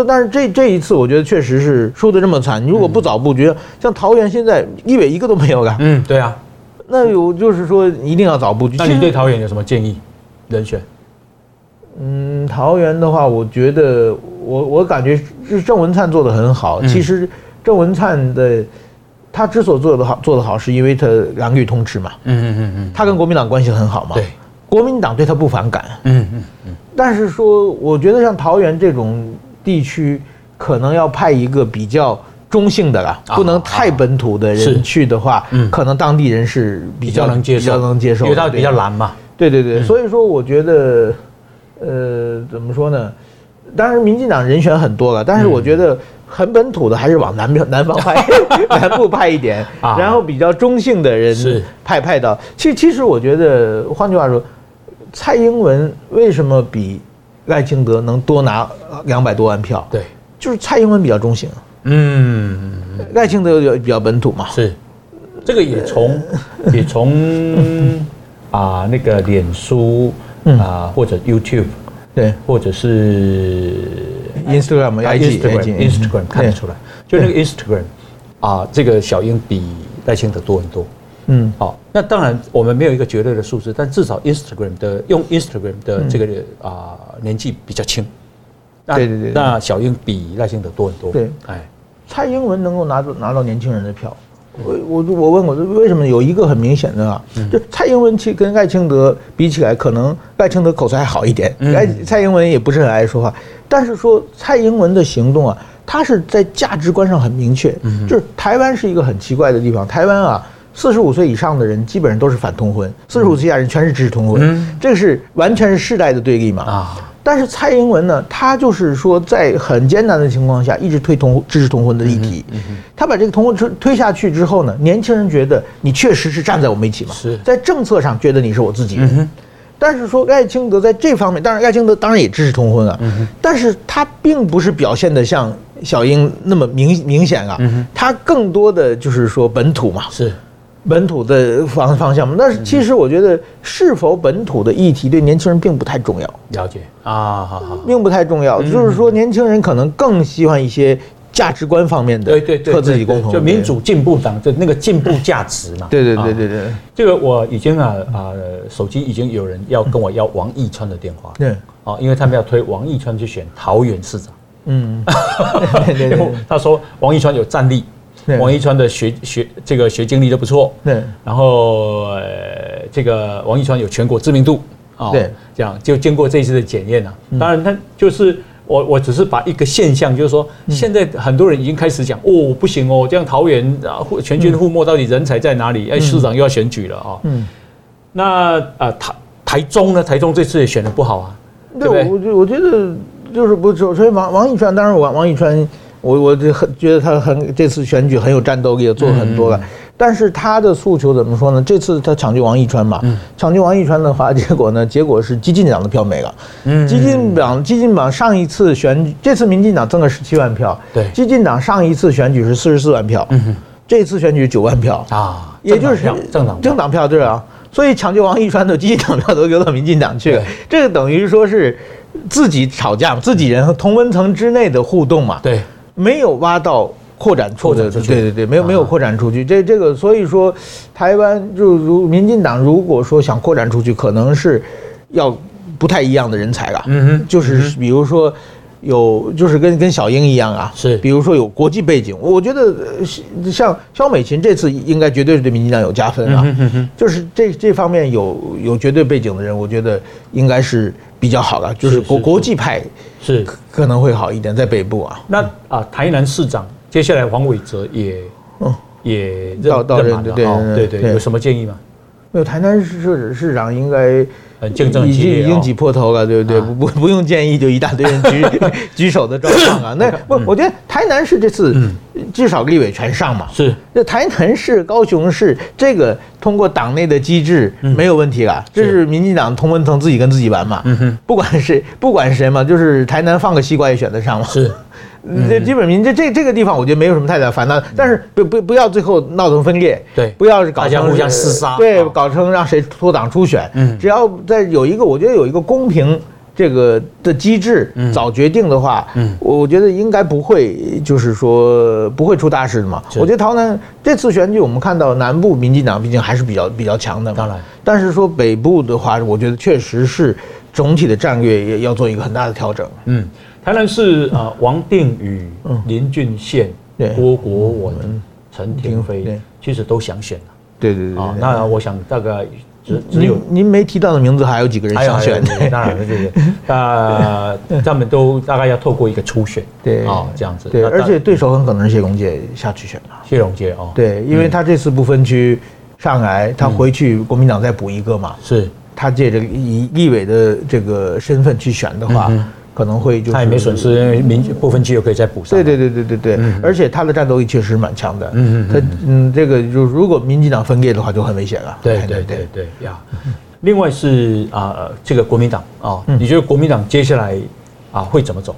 但是这这一次，我觉得确实是输得这么惨。你如果不早布局，嗯、像桃园现在一委一个都没有了。嗯，对啊。那有就是说一定要早布局。那你对桃园有什么建议？人选？嗯，桃园的话，我觉得我我感觉是郑文灿做的很好。嗯、其实郑文灿的他之所以做的好，做的好，是因为他蓝绿通吃嘛。嗯嗯嗯嗯。他跟国民党关系很好嘛。对。国民党对他不反感。嗯嗯嗯。但是说，我觉得像桃园这种。地区可能要派一个比较中性的啦，不能太本土的人去的话，可能当地人是比较能接受，比较能接受，因为它比较蓝嘛。对对对，所以说我觉得，呃，怎么说呢？当然，民进党人选很多了，但是我觉得很本土的还是往南边南方派，<laughs> 南部派一点，然后比较中性的人派派到。其实其实我觉得，换句话说，蔡英文为什么比？赖清德能多拿两百多万票，对，就是蔡英文比较中性，嗯，赖清德比较本土嘛，是，这个也从 <laughs> 也从啊那个脸书啊或者 YouTube 对，或者是 Instagram，Instagram 看得出来，就那个 Instagram 啊，这个小英比赖清德多很多。嗯，好，那当然我们没有一个绝对的数字，但至少 Instagram 的用 Instagram 的这个啊、呃、年纪比较轻，对对对，那小英比赖清德多很多。对，哎，蔡英文能够拿到拿到年轻人的票，我我我问我为什么有一个很明显的啊，就蔡英文其实跟赖清德比起来，可能赖清德口才还好一点，赖蔡英文也不是很爱说话，但是说蔡英文的行动啊，他是在价值观上很明确，就是台湾是一个很奇怪的地方，台湾啊。四十五岁以上的人基本上都是反通婚，四十五岁以下人全是支持通婚，嗯、这个是完全是世代的对立嘛。啊，但是蔡英文呢，他就是说在很艰难的情况下，一直推同支持同婚的议题。嗯嗯、他把这个同婚推推下去之后呢，年轻人觉得你确实是站在我们一起嘛，在政策上觉得你是我自己人。嗯、但是说艾清德在这方面，当然艾清德当然也支持同婚啊，嗯、但是他并不是表现的像小英那么明明显啊，嗯、他更多的就是说本土嘛，是。本土的方方向嘛，但是其实我觉得是否本土的议题对年轻人并不太重要。了解啊，好好，并不太重要。就是说，年轻人可能更喜欢一些价值观方面的，对对对，和自己共同。就民主进步党的那个进步价值嘛。<laughs> 对对对对对。这个我已经啊啊，手机已经有人要跟我要王义川的电话。对。啊，因为他们要推王义川去选桃园市长。嗯。<laughs> 然后他说王义川有战力。王一川的学学这个学经历都不错，对，然后呃这个王一川有全国知名度啊，对，这样就经过这一次的检验了。当然，他就是我我只是把一个现象，就是说现在很多人已经开始讲哦，不行哦，这样桃园啊全军覆没，到底人才在哪里？哎，市长又要选举了啊。嗯，那啊台台中呢？台中这次也选的不好啊。对，我我我觉得就是不，所以王王一川，当然王王一川。我我就很觉得他很这次选举很有战斗力，做很多了。但是他的诉求怎么说呢？这次他抢救王一川嘛，抢救王一川的话，<laughs> 结果呢？结果是激进党的票没了。嗯，基进党激进党上一次选举，这次民进党增了十七万票。对，基进党上一次选举是四十四万票。嗯，这次选举九万票啊，也就是政党政党票对啊。所以抢救王一川的激进党票都流到民进党去了，这个等于说是自己吵架嘛，自己人和同温层之内的互动嘛。对。没有挖到扩展出的，对对对，没有没有扩展出去。这这个，所以说，台湾就如民进党如果说想扩展出去，可能是要不太一样的人才了。嗯哼，就是比如说有，就是跟跟小英一样啊，是，比如说有国际背景。我觉得像肖美琴这次应该绝对是对民进党有加分啊。就是这这方面有有绝对背景的人，我觉得应该是。比较好的就是国国际派是可能会好一点，在北部啊。那啊，台南市长接下来黄伟哲也也到到任对对对对，有什么建议吗？没有，台南市市长应该。竞争已经已经挤破头了，对不对？不不不用建议，就一大堆人举 <laughs> 举手的状况啊。那 <coughs> 不，我觉得台南市这次至少立委全上嘛。是，那台南市、高雄市这个通过党内的机制没有问题了。这是民进党同文层自己跟自己玩嘛。嗯哼，不管是不管谁嘛，就是台南放个西瓜也选得上嘛。是。这基本民这这这个地方，我觉得没有什么太大烦恼，但是不不不要最后闹成分裂，对，不要是搞成互相厮杀，对，搞成让谁脱党初选，嗯，只要在有一个，我觉得有一个公平这个的机制早决定的话，嗯，我觉得应该不会，就是说不会出大事的嘛。我觉得桃南这次选举，我们看到南部民进党毕竟还是比较比较强的，当然。但是说北部的话，我觉得确实是总体的战略也要做一个很大的调整。嗯，台南市啊，王定宇、林俊宪、郭国文、陈亭妃，其实都想选了。对对对。啊，那我想大概。只只有您没提到的名字，还有几个人想选？当然了，这个啊，<laughs> 他们都大概要透过一个初选，对啊，这样子。对，而且对手很可能是谢龙介下去选了。谢龙介哦，对，因为他这次不分区上来，他回去国民党再补一个嘛。是，他借着以立委的这个身份去选的话。可能会就他也没损失，因为民部分区又可以再补上。对对对对对对，而且他的战斗力确实蛮强的。嗯嗯，他嗯这个就如果民进党分裂的话就很危险了。对对对对呀。另外是啊，这个国民党啊，你觉得国民党接下来啊会怎么走？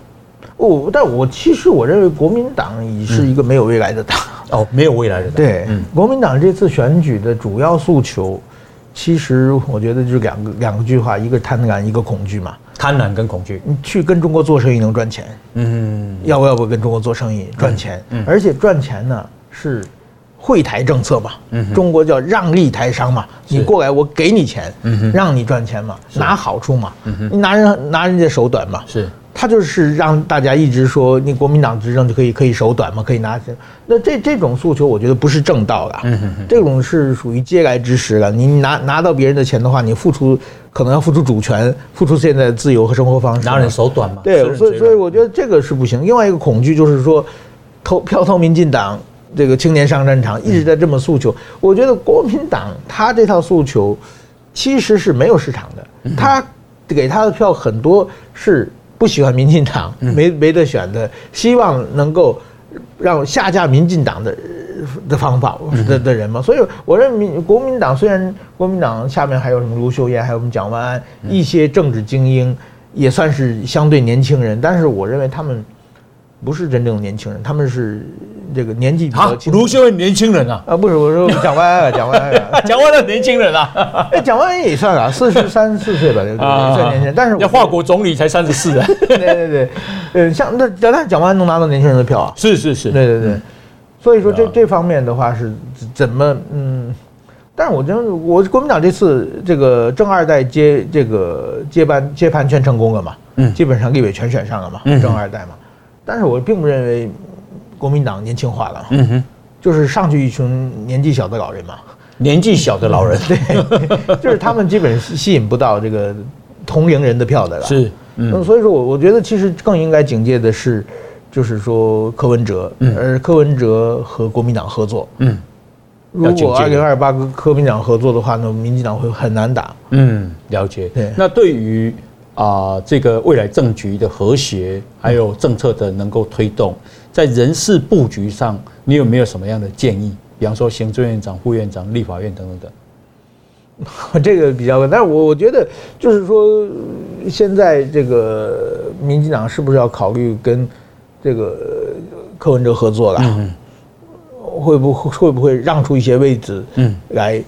哦，但我其实我认为国民党已是一个没有未来的党。哦，没有未来的党。对，国民党这次选举的主要诉求，其实我觉得就是两个两个句话，一个贪婪，一个恐惧嘛。贪婪跟恐惧，你去跟中国做生意能赚钱？嗯，要不要不跟中国做生意赚钱？嗯，而且赚钱呢是惠台政策嘛，嗯，中国叫让利台商嘛，你过来我给你钱，嗯，让你赚钱嘛，拿好处嘛，嗯，你拿人拿人家手短嘛，是。他就是让大家一直说你国民党执政就可以可以手短嘛，可以拿钱。那这这种诉求，我觉得不是正道的。这种是属于嗟来之食了。你拿拿到别人的钱的话，你付出可能要付出主权，付出现在的自由和生活方式。拿人手短嘛？对，所以所以我觉得这个是不行。另外一个恐惧就是说，投票投民进党，这个青年上战场一直在这么诉求。我觉得国民党他这套诉求其实是没有市场的，他给他的票很多是。不喜欢民进党，没没得选的，希望能够让下架民进党的的方法的的人嘛。所以我认为民国民党虽然国民党下面还有什么卢秀燕，还有我们蒋万安一些政治精英，也算是相对年轻人，但是我认为他们不是真正的年轻人，他们是。这个年纪比较轻，卢秀燕年轻人啊啊，不是我说蒋万安，蒋万安，蒋万安年轻人啊，哎，蒋万安也算啊，<laughs> 四十三四岁吧，对不对？算年轻人，但是要华国总理才三十四啊，<laughs> 对对对，呃，像那但蒋万安能拿到年轻人的票啊，是是是，对对对，所以说这这方面的话是怎么嗯，但是我觉得我国民党这次这个正二代接这个接班接盘全成功了嘛，嗯，基本上立委全选上了嘛，正二代嘛，但是我并不认为。国民党年轻化了，嗯哼，就是上去一群年纪小的老人嘛，年纪小的老人，<laughs> 对，就是他们基本吸引不到这个同龄人的票的了，是，嗯，所以说我我觉得其实更应该警戒的是，就是说柯文哲，嗯。而柯文哲和国民党合作，嗯，如果二零二八跟柯民党合作的话，那民进党会很难打，嗯，了解，对，那对于啊这个未来政局的和谐，还有政策的能够推动。在人事布局上，你有没有什么样的建议？比方说，行政院长、副院长、立法院等等等。<laughs> 这个比较，但是我我觉得，就是说，现在这个民进党是不是要考虑跟这个柯文哲合作了？嗯，会不会会不会让出一些位置？嗯，来，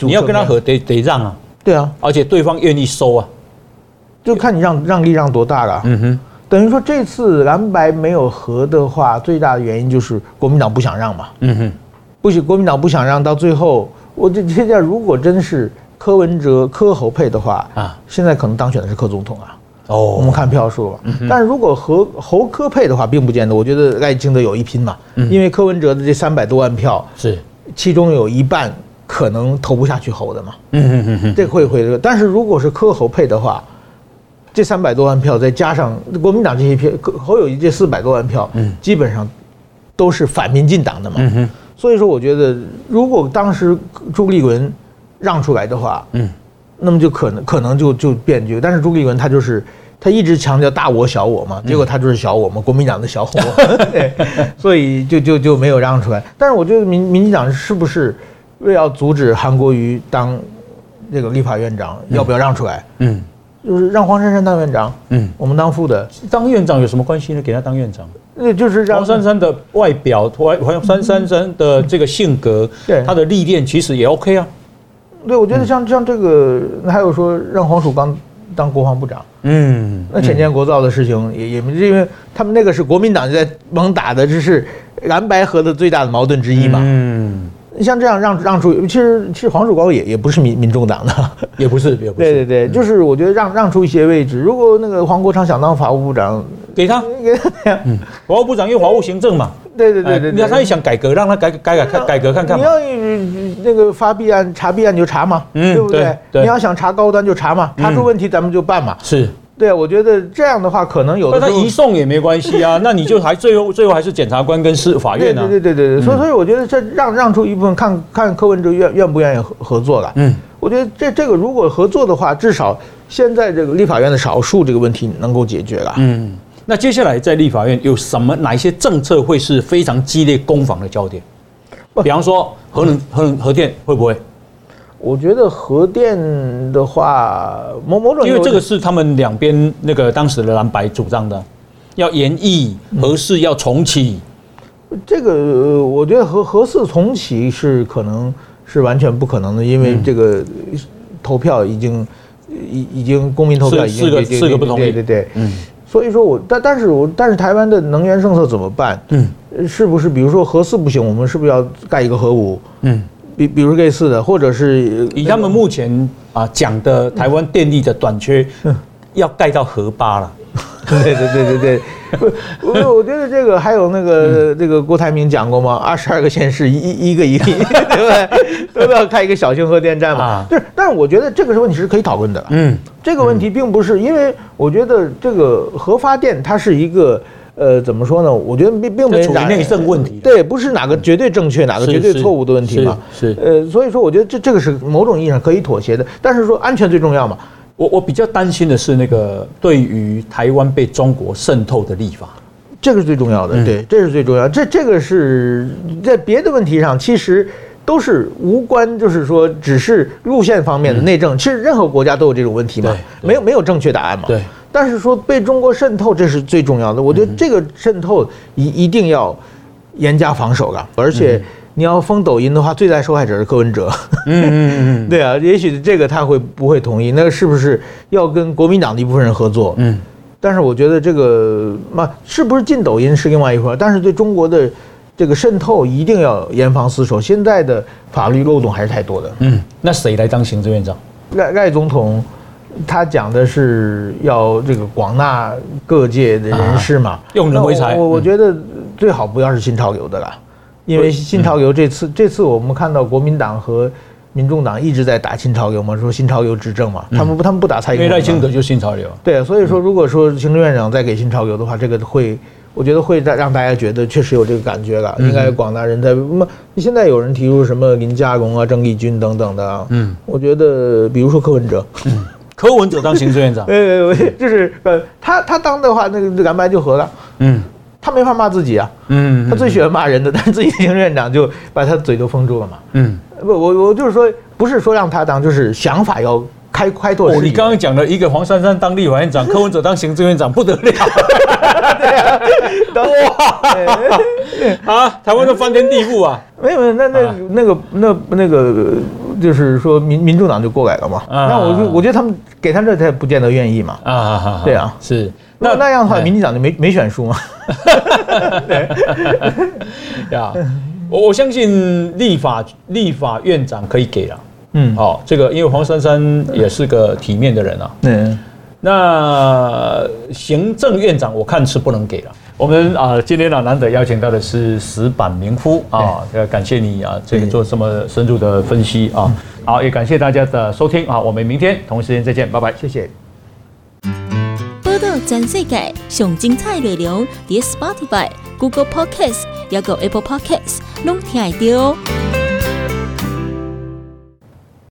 你要跟他合，得得让啊。对啊，而且对方愿意收啊，就看你让让利让多大了。嗯哼。等于说这次蓝白没有合的话，最大的原因就是国民党不想让嘛。嗯哼，不许，国民党不想让，到最后，我这现在如果真是柯文哲柯侯配的话啊，现在可能当选的是柯总统啊。哦，我们看票数吧，但是如果和侯柯配的话，并不见得。我觉得赖清德有一拼嘛，因为柯文哲的这三百多万票是，其中有一半可能投不下去侯的嘛。嗯嗯嗯嗯，这会会，但是如果是柯侯配的话。这三百多万票，再加上国民党这些票，侯友谊这四百多万票，嗯，基本上都是反民进党的嘛。嗯哼。所以说，我觉得如果当时朱立伦让出来的话，嗯，那么就可能可能就就变局。但是朱立伦他就是他一直强调大我小我嘛，结果他就是小我嘛，国民党的小我，<laughs> 对，所以就就就没有让出来。但是我觉得民民进党是不是为要阻止韩国瑜当这个立法院长，要不要让出来？嗯。就是让黄珊珊当院长，嗯，我们当副的。当院长有什么关系呢？给他当院长，那就是让黄珊珊的外表，黄黄珊珊的这个性格，对，他的历练其实也 OK 啊。对，我觉得像像这个，还有说让黄曙光当国防部长。嗯，那浅见国造的事情也也，因为他们那个是国民党在猛打的，这是蓝白河的最大的矛盾之一嘛。嗯，像这样让让出，其实其实黄曙光也也不是民民众党的，<laughs> 也不是，也不是。对对对，就是我觉得让让出一些位置，如果那个黄国昌想当法务部长，给他，给他呀。嗯，法务部长因为法务行政嘛。对对对对，你看他也想改革，让他改改改看改革看看嘛。你要那个发弊案查弊案就查嘛，嗯，对不对？你要想查高端就查嘛，查出问题咱们就办嘛。是，对啊，我觉得这样的话可能有的。那他移送也没关系啊，<laughs> 那你就还最后最后还是检察官跟司法院啊。对对对对对，所以所以我觉得这让让出一部分，看看柯文哲愿愿不愿意合合作了。嗯，我觉得这这个如果合作的话，至少现在这个立法院的少数这个问题能够解决了。嗯。那接下来在立法院有什么哪一些政策会是非常激烈攻防的焦点？比方说核能、核能、核电会不会？我觉得核电的话，某某种因为这个是他们两边那个当时的蓝白主张的，要延役核四要重启。这个我觉得核核四重启是可能是完全不可能的，因为这个投票已经已已经公民投票已经四个四个不同意，对对对，嗯。所以说我，但但是我但是台湾的能源政策怎么办？嗯，是不是比如说核四不行，我们是不是要盖一个核五？嗯，比比如类似的，或者是以他们目前啊讲的台湾电力的短缺，要盖到核八了。对对对对对，我我觉得这个还有那个这个郭台铭讲过吗？二十二个县市一一个一个，<laughs> 对不对？都要开一个小型核电站嘛？对，但是我觉得这个问题是可以讨论的。嗯，这个问题并不是因为我觉得这个核发电它是一个呃怎么说呢？我觉得并并没有内政问题，对，不是哪个绝对正确，哪个绝对错误的问题嘛。是呃，所以说我觉得这这个是某种意义上可以妥协的，但是说安全最重要嘛。我我比较担心的是那个对于台湾被中国渗透的立法，这个是最重要的，对，这是最重要。这这个是在别的问题上其实都是无关，就是说只是路线方面的内政。其实任何国家都有这种问题嘛，没有没有正确答案嘛。对。但是说被中国渗透，这是最重要的。我觉得这个渗透一一定要严加防守的，而且。你要封抖音的话，最大受害者是柯文哲。嗯嗯嗯，<laughs> 对啊，也许这个他会不会同意？那是不是要跟国民党的一部分人合作？嗯，但是我觉得这个嘛，是不是进抖音是另外一回事。但是对中国的这个渗透一定要严防死守。现在的法律漏洞还是太多的。嗯，那谁来当行政院长？赖赖总统他讲的是要这个广纳各界的人士嘛，用人为才。我我觉得最好不要是新潮流的了。因为新潮流这次，这次我们看到国民党和民众党一直在打新潮流嘛，说新潮流执政嘛，他们不他们不打蔡英文，因为赖清德就是新潮流。对，所以说如果说行政院长再给新潮流的话，这个会，我觉得会让让大家觉得确实有这个感觉了，应该广大人在。那么现在有人提出什么林佳龙啊、郑丽君等等的，嗯，我觉得比如说柯文哲，嗯，柯文哲当行政院长，呃，就是呃，他他当的话，那个蓝白就合了，嗯。他没法骂自己啊，嗯，他最喜欢骂人的，但是自己行政院长就把他嘴都封住了嘛，嗯，不，我我就是说，不是说让他当，就是想法要开开拓。你刚刚讲了一个黄珊珊当立法院长，<laughs> 柯文哲当行政院长，不得了，对啊，哇，啊，台湾都翻天地覆啊，没有没有，那那那个那那个就是说民民主党就过来了嘛，那我就我觉得他们给他这他也不见得愿意嘛，啊，对啊，是。那那样的话，民进党就没没选输嘛？<laughs> 对。<laughs> 呀，我我相信立法立法院长可以给了。嗯，好，这个因为黄珊珊也是个体面的人啊。嗯，那行政院长我看是不能给了。我们啊，今天呢难得邀请到的是石板明夫啊，要感谢你啊，这个做这么深入的分析啊。好，也感谢大家的收听啊，我们明天同一时间再见，拜拜，谢谢。全世界上精彩内容，在 Spotify、Google Podcasts，还有 Apple Podcasts，拢听得到。